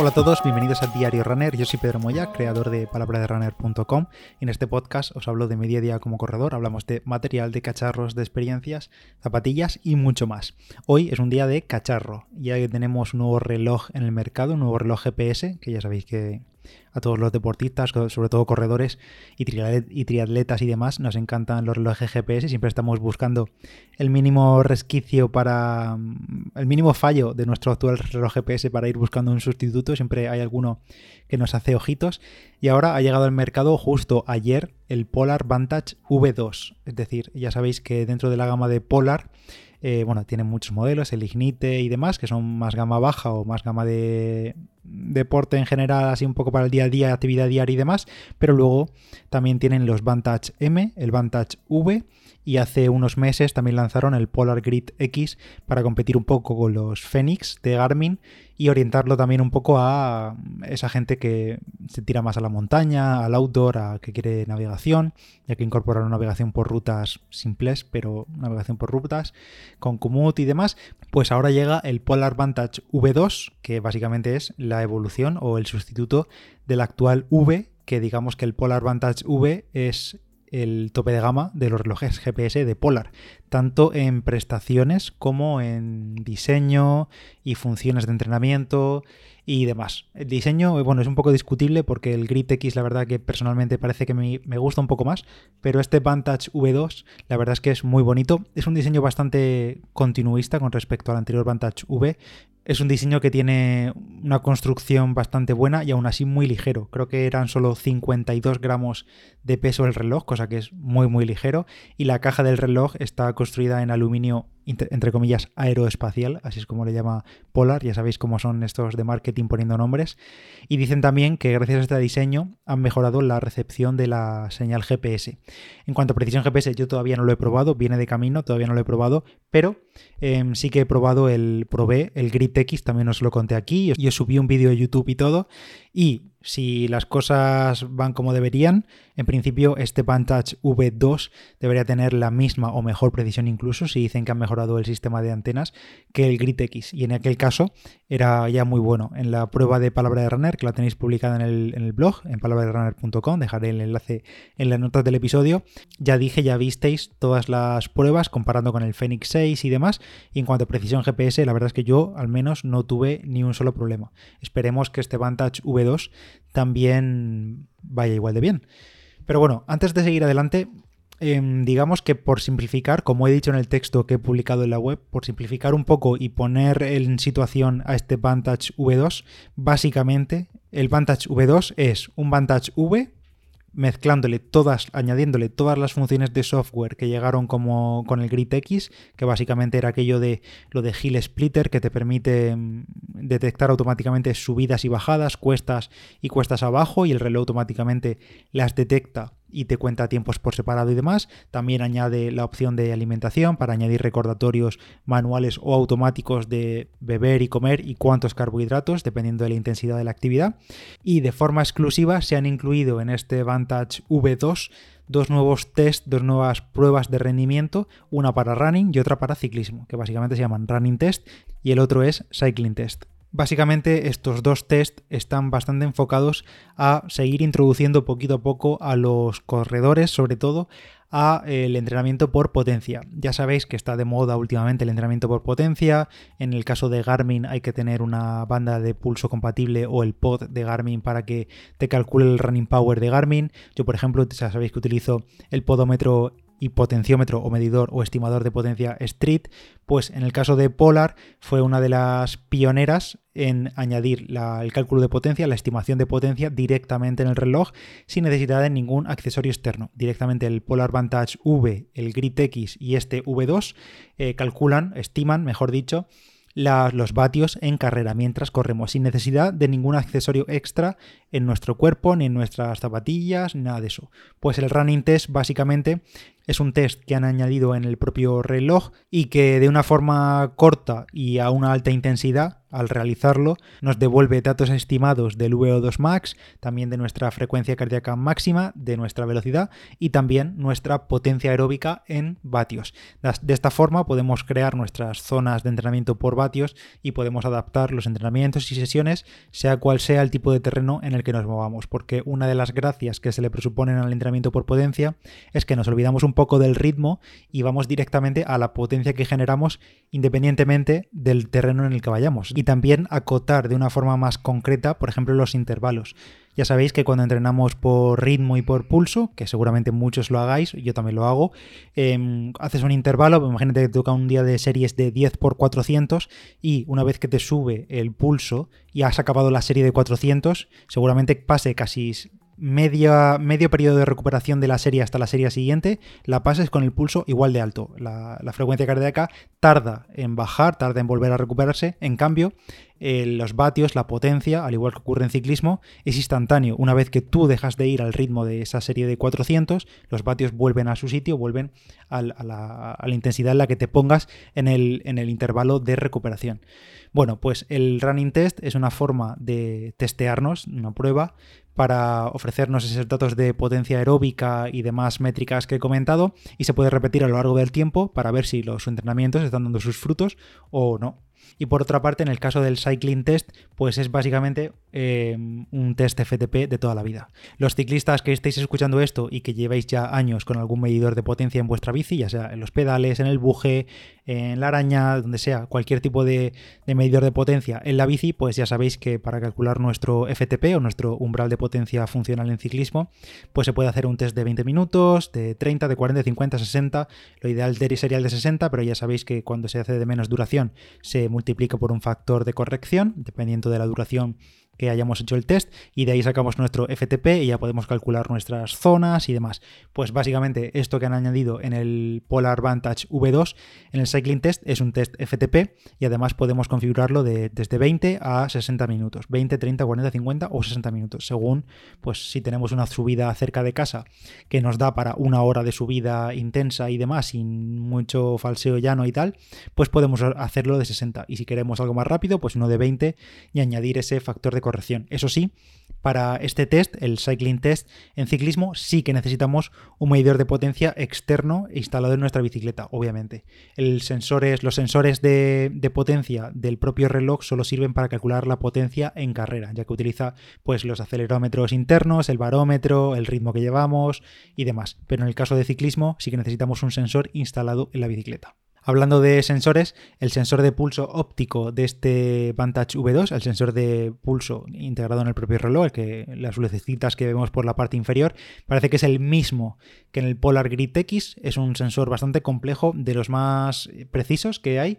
Hola a todos, bienvenidos a Diario Runner. Yo soy Pedro Moya, creador de palabraderunner.com. En este podcast os hablo de mi día día como corredor. Hablamos de material, de cacharros, de experiencias, zapatillas y mucho más. Hoy es un día de cacharro. Ya que tenemos un nuevo reloj en el mercado, un nuevo reloj GPS, que ya sabéis que a todos los deportistas, sobre todo corredores y triatletas y demás, nos encantan los relojes GPS, siempre estamos buscando el mínimo resquicio para el mínimo fallo de nuestro actual reloj GPS para ir buscando un sustituto, siempre hay alguno que nos hace ojitos. Y ahora ha llegado al mercado justo ayer el Polar Vantage V2, es decir, ya sabéis que dentro de la gama de Polar eh, bueno, tienen muchos modelos, el Ignite y demás, que son más gama baja o más gama de deporte en general, así un poco para el día a día, actividad diaria y demás, pero luego también tienen los Vantage M, el Vantage V y hace unos meses también lanzaron el Polar Grid X para competir un poco con los Phoenix de Garmin y orientarlo también un poco a esa gente que se tira más a la montaña, al outdoor, a que quiere navegación, ya que incorporaron navegación por rutas simples, pero navegación por rutas con Komoot y demás, pues ahora llega el Polar Vantage V2, que básicamente es la evolución o el sustituto del actual V, que digamos que el Polar Vantage V es el tope de gama de los relojes GPS de Polar, tanto en prestaciones como en diseño y funciones de entrenamiento y demás. El diseño, bueno, es un poco discutible porque el Grid X, la verdad que personalmente parece que me, me, gusta un poco más, pero este Vantage V2, la verdad es que es muy bonito. Es un diseño bastante continuista con respecto al anterior Vantage V es un diseño que tiene una construcción bastante buena y aún así muy ligero. Creo que eran solo 52 gramos de peso el reloj, cosa que es muy muy ligero. Y la caja del reloj está construida en aluminio entre comillas, aeroespacial, así es como le llama Polar, ya sabéis cómo son estos de marketing poniendo nombres, y dicen también que gracias a este diseño han mejorado la recepción de la señal GPS. En cuanto a precisión GPS, yo todavía no lo he probado, viene de camino, todavía no lo he probado, pero em, sí que he probado el, probé el Grid X, también os lo conté aquí, y os subí un vídeo de YouTube y todo, y si las cosas van como deberían, en principio este Vantage V2 debería tener la misma o mejor precisión incluso si dicen que han mejorado el sistema de antenas que el Grid X. Y en aquel caso era ya muy bueno. En la prueba de palabra de runner, que la tenéis publicada en el, en el blog, en palabraderunner.com, dejaré el enlace en las notas del episodio, ya dije, ya visteis todas las pruebas comparando con el Phoenix 6 y demás. Y en cuanto a precisión GPS, la verdad es que yo al menos no tuve ni un solo problema. Esperemos que este Vantage V2 también vaya igual de bien. Pero bueno, antes de seguir adelante, em, digamos que por simplificar, como he dicho en el texto que he publicado en la web, por simplificar un poco y poner en situación a este Vantage V2, básicamente el Vantage V2 es un Vantage V mezclándole todas, añadiéndole todas las funciones de software que llegaron como con el Grid X, que básicamente era aquello de lo de Hill Splitter que te permite mm, detectar automáticamente subidas y bajadas, cuestas y cuestas abajo y el reloj automáticamente las detecta y te cuenta tiempos por separado y demás. También añade la opción de alimentación para añadir recordatorios manuales o automáticos de beber y comer y cuántos carbohidratos, dependiendo de la intensidad de la actividad. Y de forma exclusiva se han incluido en este Vantage V2 dos nuevos test, dos nuevas pruebas de rendimiento, una para running y otra para ciclismo, que básicamente se llaman running test y el otro es cycling test. Básicamente estos dos test están bastante enfocados a seguir introduciendo poquito a poco a los corredores, sobre todo a el entrenamiento por potencia. Ya sabéis que está de moda últimamente el entrenamiento por potencia. En el caso de Garmin hay que tener una banda de pulso compatible o el pod de Garmin para que te calcule el running power de Garmin. Yo, por ejemplo, ya sabéis que utilizo el podómetro y potenciómetro o medidor o estimador de potencia Street, pues en el caso de Polar fue una de las pioneras en añadir el cálculo de potencia, la estimación de potencia directamente en el reloj sin necesidad de ningún accesorio externo. Directamente el Polar Vantage V, el Grid X y este V2 eh, calculan, estiman, mejor dicho, los vatios en carrera mientras corremos, sin necesidad de ningún accesorio extra en nuestro cuerpo, ni en nuestras zapatillas, nada de eso. Pues el running test básicamente Es un test que han añadido en el propio reloj y que de una forma corta y a una alta intensidad al realizarlo nos devuelve datos estimados del VO2 max, también de nuestra frecuencia cardíaca máxima, de nuestra velocidad y también nuestra potencia aeróbica en vatios. De esta forma podemos crear nuestras zonas de entrenamiento por vatios y podemos adaptar los entrenamientos y sesiones sea cual sea el tipo de terreno en el que nos movamos, porque una de las gracias que se le presuponen al entrenamiento por potencia es que nos olvidamos un poco del ritmo y vamos directamente a la potencia que generamos independientemente del terreno en el que vayamos y también acotar de una forma más concreta, por ejemplo, los intervalos. Ya sabéis que cuando entrenamos por ritmo y por pulso, que seguramente muchos lo hagáis, yo también lo hago, em, haces un intervalo, imagínate que te toca un día de series de 10 por 400 y una vez que te sube el pulso y has acabado la serie de 400, seguramente pase casi medio periodo de recuperación de la serie hasta la serie siguiente, la pases con el pulso igual de alto. La, frecuencia cardíaca tarda en bajar, tarda en volver a recuperarse. En cambio, eh, los vatios, la potencia, al igual que ocurre en ciclismo, es instantáneo. Una vez que tú dejas de ir al ritmo de esa serie de 400, los vatios vuelven a su sitio, vuelven a la, intensidad en la que te pongas en el, en el intervalo de recuperación. Bueno, pues el running test es una forma de testearnos, una prueba, para ofrecernos esos datos de potencia aeróbica y demás métricas que he comentado y se puede repetir a lo largo del tiempo para ver si los entrenamientos están dando sus frutos o no. Y por otra parte, en el caso del cycling test, pues es básicamente em, un test FTP de toda la vida. Los ciclistas que estéis escuchando esto y que lleváis ya años con algún medidor de potencia en vuestra bici, ya sea en los pedales, en el buje, en la araña, donde sea, cualquier tipo de, medidor de potencia en la bici, pues ya sabéis que para calcular nuestro FTP o nuestro umbral de potencia funcional en ciclismo, pues se puede hacer un test de 20 minutos, de 30, de 40, de 50, 60. Lo ideal sería el de 60, pero ya sabéis que cuando se hace de menos duración se multiplica por un factor de corrección, dependiendo de la duración que hayamos hecho el test y de ahí sacamos nuestro FTP y ya podemos calcular nuestras zonas y demás. Pues básicamente esto que han añadido en el Polar Vantage V2 en el Cycling Test es un test FTP y además podemos configurarlo de, desde 20 a 60 minutos, 20, 30, 40, 50 o 60 minutos, según pues si tenemos una subida cerca de casa que nos da para una hora de subida intensa y demás sin mucho falseo llano y tal, pues podemos hacerlo de 60 y si queremos algo más rápido, pues uno de 20 y añadir ese factor de corrección. Eso sí, para este test, el cycling test en ciclismo, sí que necesitamos un medidor de potencia externo instalado en nuestra bicicleta, obviamente. Los sensores de, potencia del propio reloj solo sirven para calcular la potencia en carrera, ya que utiliza pues, los acelerómetros internos, el barómetro, el ritmo que llevamos y demás. Pero en el caso de ciclismo sí que necesitamos un sensor instalado en la bicicleta. Hablando de sensores, el sensor de pulso óptico de este Vantage V2, el sensor de pulso integrado en el propio reloj, el que las lucecitas que vemos por la parte inferior, parece que es el mismo que en el Polar Grid X. Es un sensor bastante complejo, de los más precisos que hay.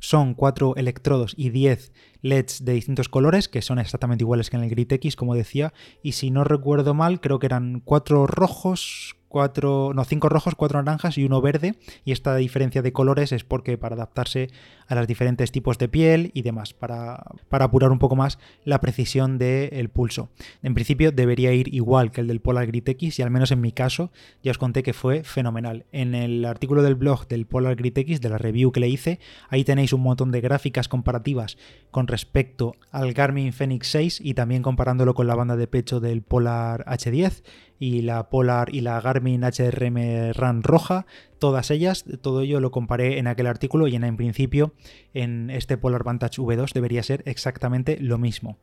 Son cuatro electrodos y 10 LEDs de distintos colores, que son exactamente iguales que en el Grid X, como decía. Y si no recuerdo mal, creo que eran cuatro rojos, cuatro, no, cinco rojos, cuatro naranjas y uno verde. Y esta diferencia de colores es porque para adaptarse a los diferentes tipos de piel y demás, para, para apurar un poco más la precisión del pulso. En principio debería ir igual que el del Polar Grid X y al menos en mi caso ya os conté que fue fenomenal. En el artículo del blog del Polar Grid X, de la review que le hice, ahí tenéis un montón de gráficas comparativas con respecto al Garmin Fenix 6 y también comparándolo con la banda de pecho del Polar H10 y la Polar y la Garmin HRM Run roja, todas ellas, todo ello lo comparé en aquel artículo y en principio en este Polar Vantage V2 debería ser exactamente lo mismo.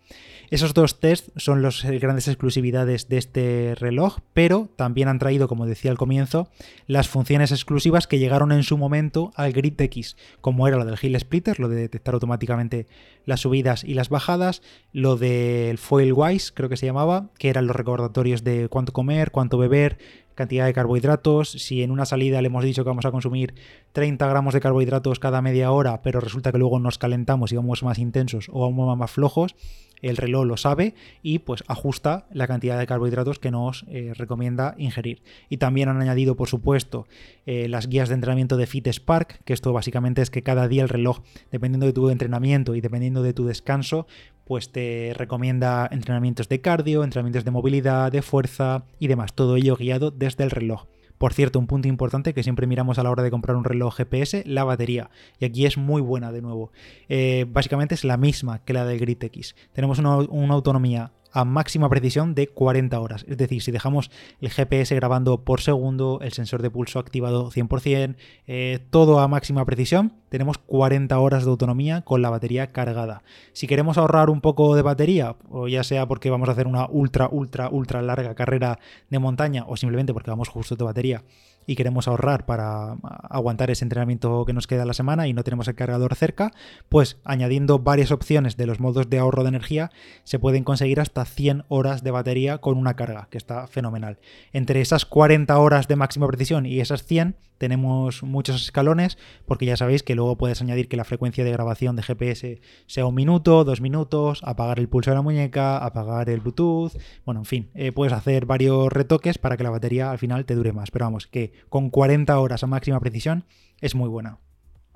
Esos dos tests son las grandes exclusividades de este reloj, pero también han traído, como decía al comienzo, las funciones exclusivas que llegaron en su momento al Grid X, como era lo del Hill Splitter, lo de detectar automáticamente las subidas y las bajadas, lo del Foil Wise, creo que se llamaba, que eran los recordatorios de cuánto comer, cuánto beber, cantidad de carbohidratos. Si en una salida le hemos dicho que vamos a consumir 30 gramos de carbohidratos cada media hora, pero resulta que luego nos calentamos y vamos más intensos o vamos más flojos, el reloj lo sabe y pues ajusta la cantidad de carbohidratos que nos eh, recomienda ingerir. Y también han añadido, por supuesto, eh, las guías de entrenamiento de Fit Spark, que esto básicamente es que cada día el reloj, dependiendo de tu entrenamiento y dependiendo de tu descanso, pues te recomienda entrenamientos de cardio, entrenamientos de movilidad, de fuerza y demás, todo ello guiado desde el reloj. Por cierto, un punto importante que siempre miramos a la hora de comprar un reloj GPS, la batería. Y aquí es muy buena de nuevo. Eh, básicamente es la misma que la del Grid X. Tenemos una, una autonomía a máxima precisión de 40 horas. Es decir, si dejamos el GPS grabando por segundo, el sensor de pulso activado 100%, eh, todo a máxima precisión, tenemos 40 horas de autonomía con la batería cargada. Si queremos ahorrar un poco de batería, o ya sea porque vamos a hacer una ultra, ultra, ultra larga carrera de montaña, o simplemente porque vamos justo de batería, y queremos ahorrar para aguantar ese entrenamiento que nos queda la semana y no tenemos el cargador cerca, pues añadiendo varias opciones de los modos de ahorro de energía se pueden conseguir hasta 100 horas de batería con una carga, que está fenomenal. Entre esas 40 horas de máxima precisión y esas 100 tenemos muchos escalones porque ya sabéis que luego puedes añadir que la frecuencia de grabación de GPS sea un minuto, dos minutos, apagar el pulso de la muñeca, apagar el Bluetooth, bueno, en fin, eh, puedes hacer varios retoques para que la batería al final te dure más, pero vamos, que con 40 horas a máxima precisión es muy buena.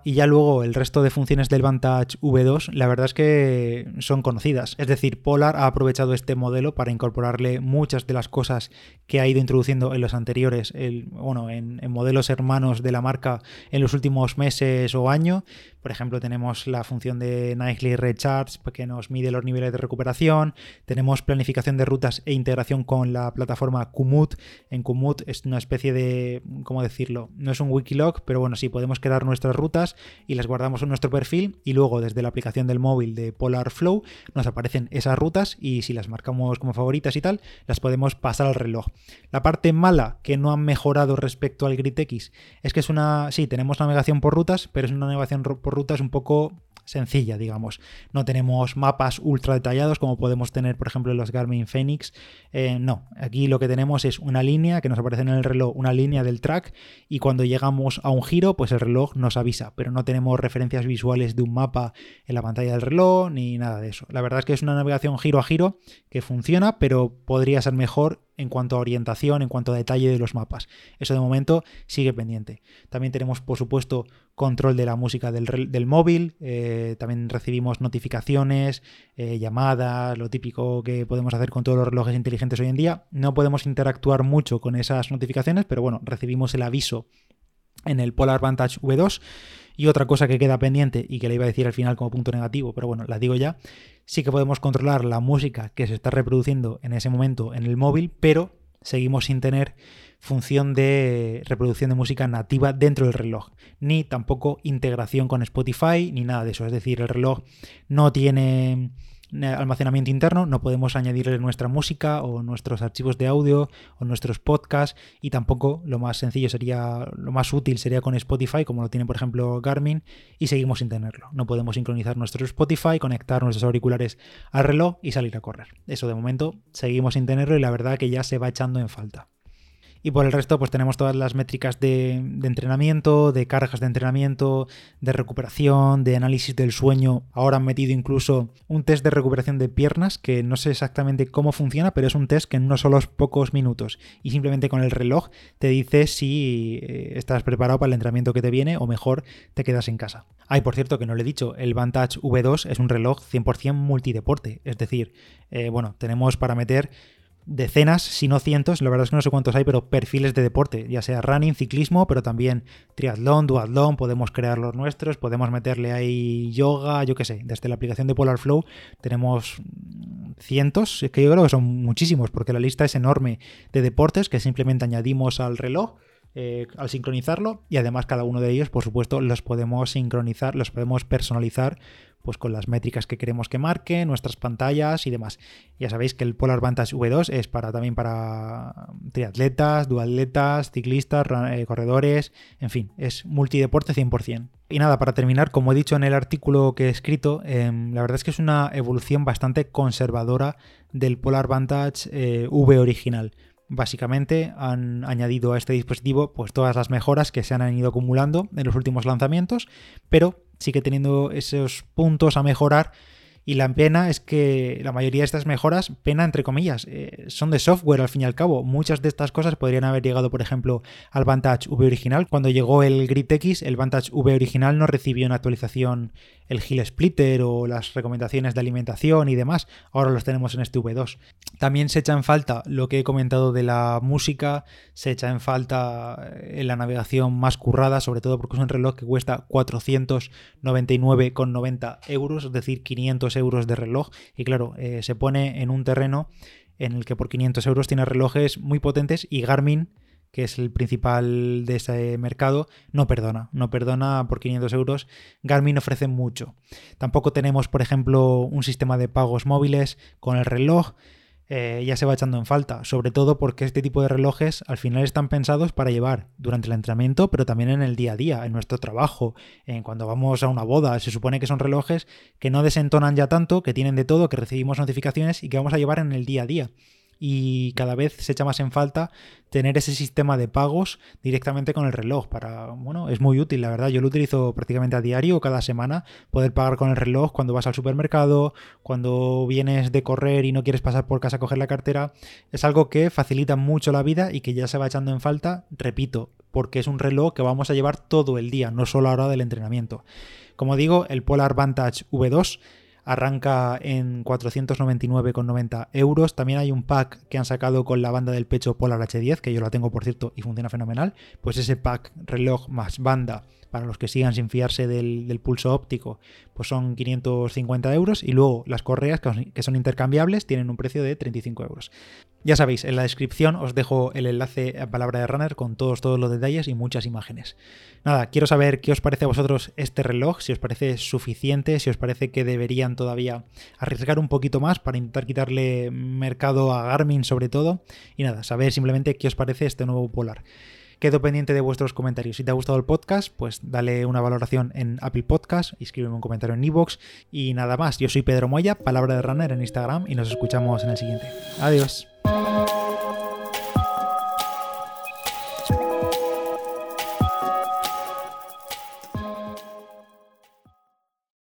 Y ya luego el resto de funciones del Vantage V2, la verdad es que son conocidas. Es decir, Polar ha aprovechado este modelo para incorporarle muchas de las cosas que ha ido introduciendo en los anteriores, bueno, en, modelos hermanos de la marca en los últimos meses o año. Por ejemplo, tenemos la función de Nightly Recharge que nos mide los niveles de recuperación. Tenemos planificación de rutas e integración con la plataforma Kumut. En Kumut es una especie de, ¿cómo decirlo? No es un Wikilog, pero bueno, sí, podemos crear nuestras rutas y las guardamos en nuestro perfil y luego desde la aplicación del móvil de Polar Flow nos aparecen esas rutas y si las marcamos como favoritas y tal, las podemos pasar al reloj. La parte mala que no han mejorado respecto al Grid X es que es una, sí, tenemos navegación por rutas, pero es una navegación por rutas un poco sencilla, digamos. No tenemos mapas ultra detallados como podemos tener, por ejemplo, en los Garmin Phoenix. Eh, no, aquí lo que tenemos es una línea que nos aparece en el reloj, una línea del track, y cuando llegamos a un giro, pues el reloj nos avisa, pero no tenemos referencias visuales de un mapa en la pantalla del reloj ni nada de eso. La verdad es que es una navegación giro a giro que funciona, pero podría ser mejor en cuanto a orientación, en cuanto a detalle de los mapas. Eso de momento sigue pendiente. También tenemos, por supuesto, control de la música del, móvil, eh, también recibimos notificaciones, eh, llamadas, lo típico que podemos hacer con todos los relojes inteligentes hoy en día. No podemos interactuar mucho con esas notificaciones, pero bueno, recibimos el aviso en el Polar Vantage V2. Y otra cosa que queda pendiente y que le iba a decir al final como punto negativo, pero bueno, la digo ya, sí que podemos controlar la música que se está reproduciendo en ese momento en el móvil, pero seguimos sin tener función de reproducción de música nativa dentro del reloj, ni tampoco integración con Spotify, ni nada de eso. Es decir, el reloj no tiene almacenamiento interno, no podemos añadirle nuestra música o nuestros archivos de audio o nuestros podcasts y tampoco lo más sencillo sería, lo más útil sería con Spotify, como lo tiene por ejemplo Garmin, y seguimos sin tenerlo. No podemos sincronizar nuestro Spotify, conectar nuestros auriculares al reloj y salir a correr. Eso de momento seguimos sin tenerlo y la verdad que ya se va echando en falta. Y por el resto, pues tenemos todas las métricas de, entrenamiento, de cargas de entrenamiento, de recuperación, de análisis del sueño. Ahora han metido incluso un test de recuperación de piernas, que no sé exactamente cómo funciona, pero es un test que en unos solos pocos minutos. Y simplemente con el reloj te dice si eh, estás preparado para el entrenamiento que te viene o mejor te quedas en casa. Ay, por cierto, que no le he dicho, el Vantage V2 es un reloj 100% multideporte. Es decir, eh, bueno, tenemos para meter decenas, si no cientos, la verdad es que no sé cuántos hay, pero perfiles de deporte, ya sea running, ciclismo, pero también triatlón, duatlón, podemos crear los nuestros, podemos meterle ahí yoga, yo qué sé, desde la aplicación de Polar Flow tenemos cientos, es que yo creo que son muchísimos, porque la lista es enorme de deportes que simplemente añadimos al reloj. Eh, al sincronizarlo y además cada uno de ellos por supuesto los podemos sincronizar los podemos personalizar pues con las métricas que queremos que marque, nuestras pantallas y demás. Ya sabéis que el Polar Vantage V2 es para también para triatletas, duatletas, ciclistas, eh, corredores, en fin, es multideporte 100%. Y nada, para terminar, como he dicho en el artículo que he escrito, em, la verdad es que es una evolución bastante conservadora del Polar Vantage eh, V original. Básicamente han añadido a este dispositivo pues todas las mejoras que se han ido acumulando en los últimos lanzamientos, pero sigue teniendo esos puntos a mejorar Y la pena es que la mayoría de estas mejoras, pena entre comillas, eh, son de software al fin y al cabo. Muchas de estas cosas podrían haber llegado, por ejemplo, al Vantage V original. Cuando llegó el Grid X, el Vantage V original no recibió una actualización el Hill Splitter o las recomendaciones de alimentación y demás. Ahora los tenemos en este V2. También se echa en falta lo que he comentado de la música, se echa en falta en eh, la navegación más currada, sobre todo porque es un reloj que cuesta 499,90 euros, es decir, 500 euros de reloj. Y claro, eh, se pone en un terreno en el que por 500 euros tiene relojes muy potentes y Garmin que es el principal de ese mercado, no perdona, no perdona por 500 euros. Garmin ofrece mucho. Tampoco tenemos, por ejemplo, un sistema de pagos móviles con el reloj. Eh, ya se va echando en falta, sobre todo porque este tipo de relojes al final están pensados para llevar durante el entrenamiento, pero también en el día a día, en nuestro trabajo, en cuando vamos a una boda. Se supone que son relojes que no desentonan ya tanto, que tienen de todo, que recibimos notificaciones y que vamos a llevar en el día a día y cada vez se echa más en falta tener ese sistema de pagos directamente con el reloj para bueno es muy útil la verdad. Yo lo utilizo prácticamente a diario cada semana poder pagar con el reloj cuando vas al supermercado cuando vienes de correr y no quieres pasar por casa a coger la cartera. Es algo que facilita mucho la vida y que ya se va echando en falta repito porque es un reloj que vamos a llevar todo el día no solo a la hora del entrenamiento. Como digo el Polar Vantage V2 arranca en 499,90 euros. También hay un pack que han sacado con la banda del pecho Polar H10, que yo la tengo por cierto y funciona fenomenal. Pues ese pack reloj más banda para los que sigan sin fiarse del, pulso óptico, pues son 550 euros. Y luego las correas, que son intercambiables, tienen un precio de 35 euros. Ya sabéis, en la descripción os dejo el enlace a palabra de runner con todos, todos los detalles y muchas imágenes. Nada, quiero saber qué os parece a vosotros este reloj, si os parece suficiente, si os parece que deberían todavía arriesgar un poquito más para intentar quitarle mercado a Garmin sobre todo. Y nada, saber simplemente qué os parece este nuevo Polar. Quedo pendiente de vuestros comentarios. Si te ha gustado el podcast, pues dale una valoración en Apple Podcast, escríbeme un comentario en iVoox y nada más. Yo soy Pedro Moya, palabra de runner en Instagram y nos escuchamos en el siguiente. Adiós.